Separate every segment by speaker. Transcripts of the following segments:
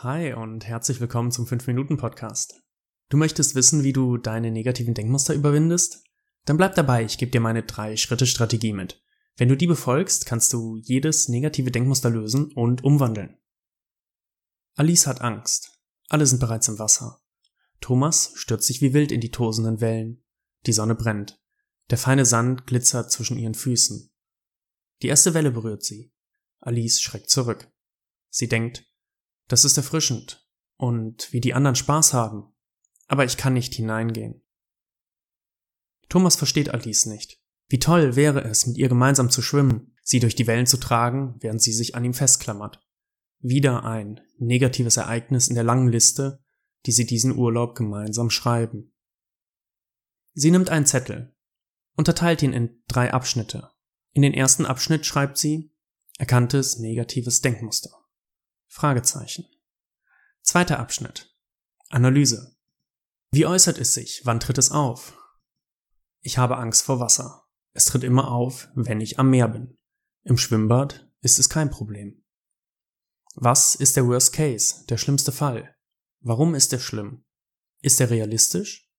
Speaker 1: Hi und herzlich willkommen zum 5-Minuten-Podcast. Du möchtest wissen, wie du deine negativen Denkmuster überwindest? Dann bleib dabei, ich gebe dir meine 3-Schritte-Strategie mit. Wenn du die befolgst, kannst du jedes negative Denkmuster lösen und umwandeln. Alice hat Angst. Alle sind bereits im Wasser. Thomas stürzt sich wie wild in die tosenden Wellen. Die Sonne brennt. Der feine Sand glitzert zwischen ihren Füßen. Die erste Welle berührt sie. Alice schreckt zurück. Sie denkt, das ist erfrischend und wie die anderen Spaß haben, aber ich kann nicht hineingehen. Thomas versteht Alice nicht. Wie toll wäre es, mit ihr gemeinsam zu schwimmen, sie durch die Wellen zu tragen, während sie sich an ihm festklammert. Wieder ein negatives Ereignis in der langen Liste, die sie diesen Urlaub gemeinsam schreiben. Sie nimmt einen Zettel, unterteilt ihn in drei Abschnitte. In den ersten Abschnitt schreibt sie erkanntes negatives Denkmuster. Fragezeichen. Zweiter Abschnitt. Analyse. Wie äußert es sich? Wann tritt es auf? Ich habe Angst vor Wasser. Es tritt immer auf, wenn ich am Meer bin. Im Schwimmbad ist es kein Problem. Was ist der Worst Case, der schlimmste Fall? Warum ist er schlimm? Ist er realistisch?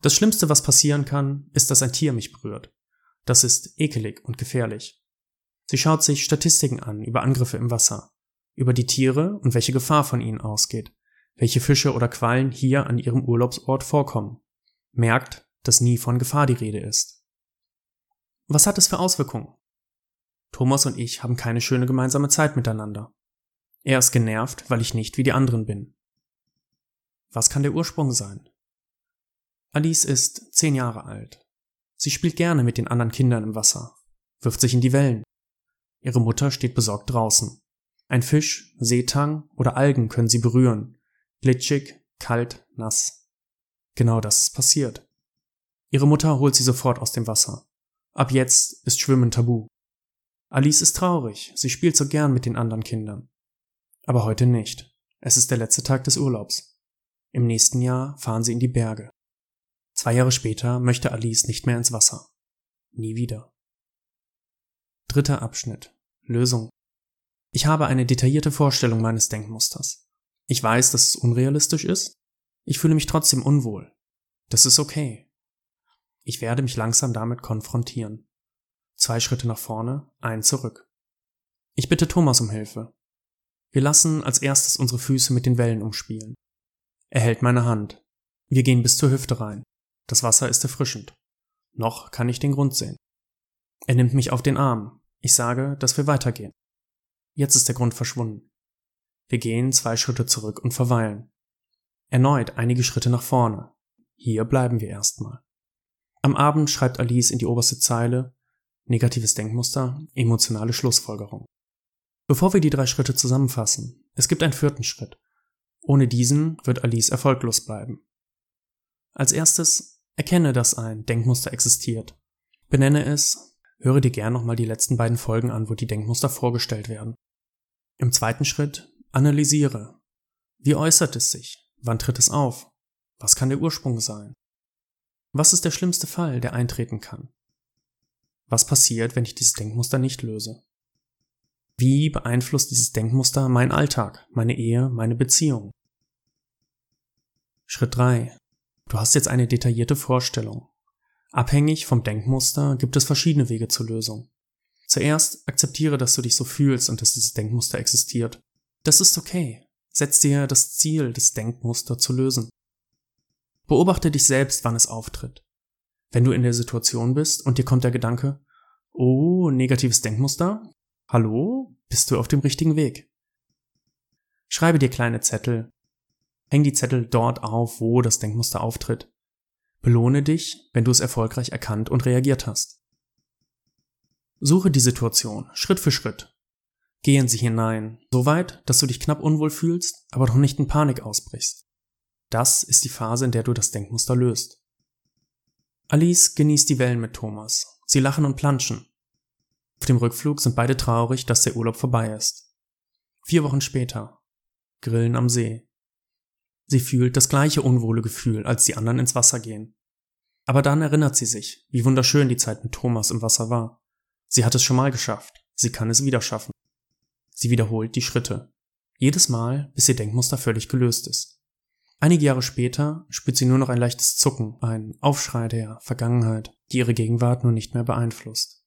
Speaker 1: Das Schlimmste, was passieren kann, ist, dass ein Tier mich berührt. Das ist ekelig und gefährlich. Sie schaut sich Statistiken an über Angriffe im Wasser über die Tiere und welche Gefahr von ihnen ausgeht, welche Fische oder Quallen hier an ihrem Urlaubsort vorkommen, merkt, dass nie von Gefahr die Rede ist. Was hat es für Auswirkungen? Thomas und ich haben keine schöne gemeinsame Zeit miteinander. Er ist genervt, weil ich nicht wie die anderen bin. Was kann der Ursprung sein? Alice ist zehn Jahre alt. Sie spielt gerne mit den anderen Kindern im Wasser, wirft sich in die Wellen. Ihre Mutter steht besorgt draußen. Ein Fisch, Seetang oder Algen können sie berühren. Glitschig, kalt, nass. Genau das ist passiert. Ihre Mutter holt sie sofort aus dem Wasser. Ab jetzt ist Schwimmen tabu. Alice ist traurig, sie spielt so gern mit den anderen Kindern. Aber heute nicht. Es ist der letzte Tag des Urlaubs. Im nächsten Jahr fahren sie in die Berge. Zwei Jahre später möchte Alice nicht mehr ins Wasser. Nie wieder. Dritter Abschnitt. Lösung. Ich habe eine detaillierte Vorstellung meines Denkmusters. Ich weiß, dass es unrealistisch ist. Ich fühle mich trotzdem unwohl. Das ist okay. Ich werde mich langsam damit konfrontieren. Zwei Schritte nach vorne, ein zurück. Ich bitte Thomas um Hilfe. Wir lassen als erstes unsere Füße mit den Wellen umspielen. Er hält meine Hand. Wir gehen bis zur Hüfte rein. Das Wasser ist erfrischend. Noch kann ich den Grund sehen. Er nimmt mich auf den Arm. Ich sage, dass wir weitergehen. Jetzt ist der Grund verschwunden. Wir gehen zwei Schritte zurück und verweilen. Erneut einige Schritte nach vorne. Hier bleiben wir erstmal. Am Abend schreibt Alice in die oberste Zeile negatives Denkmuster, emotionale Schlussfolgerung. Bevor wir die drei Schritte zusammenfassen, es gibt einen vierten Schritt. Ohne diesen wird Alice erfolglos bleiben. Als erstes erkenne, dass ein Denkmuster existiert. Benenne es, höre dir gern nochmal die letzten beiden Folgen an, wo die Denkmuster vorgestellt werden. Im zweiten Schritt analysiere. Wie äußert es sich? Wann tritt es auf? Was kann der Ursprung sein? Was ist der schlimmste Fall, der eintreten kann? Was passiert, wenn ich dieses Denkmuster nicht löse? Wie beeinflusst dieses Denkmuster meinen Alltag, meine Ehe, meine Beziehung? Schritt 3. Du hast jetzt eine detaillierte Vorstellung. Abhängig vom Denkmuster gibt es verschiedene Wege zur Lösung. Zuerst akzeptiere, dass du dich so fühlst und dass dieses Denkmuster existiert. Das ist okay. Setz dir das Ziel, das Denkmuster zu lösen. Beobachte dich selbst, wann es auftritt. Wenn du in der Situation bist und dir kommt der Gedanke, oh, negatives Denkmuster? Hallo? Bist du auf dem richtigen Weg? Schreibe dir kleine Zettel. Häng die Zettel dort auf, wo das Denkmuster auftritt. Belohne dich, wenn du es erfolgreich erkannt und reagiert hast. Suche die Situation Schritt für Schritt. Geh in sie hinein, so weit, dass du dich knapp unwohl fühlst, aber noch nicht in Panik ausbrichst. Das ist die Phase, in der du das Denkmuster löst. Alice genießt die Wellen mit Thomas. Sie lachen und planschen. Auf dem Rückflug sind beide traurig, dass der Urlaub vorbei ist. Vier Wochen später. Grillen am See. Sie fühlt das gleiche unwohle Gefühl, als die anderen ins Wasser gehen. Aber dann erinnert sie sich, wie wunderschön die Zeit mit Thomas im Wasser war. Sie hat es schon mal geschafft. Sie kann es wieder schaffen. Sie wiederholt die Schritte. Jedes Mal, bis ihr Denkmuster völlig gelöst ist. Einige Jahre später spürt sie nur noch ein leichtes Zucken, ein Aufschrei der Vergangenheit, die ihre Gegenwart nun nicht mehr beeinflusst.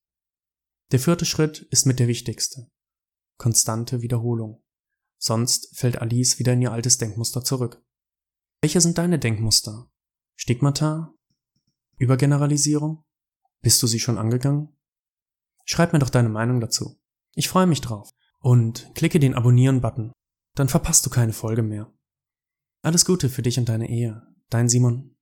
Speaker 1: Der vierte Schritt ist mit der wichtigste. Konstante Wiederholung. Sonst fällt Alice wieder in ihr altes Denkmuster zurück. Welche sind deine Denkmuster? Stigmata? Übergeneralisierung? Bist du sie schon angegangen? Schreib mir doch deine Meinung dazu. Ich freue mich drauf. Und klicke den Abonnieren-Button. Dann verpasst du keine Folge mehr. Alles Gute für dich und deine Ehe. Dein Simon.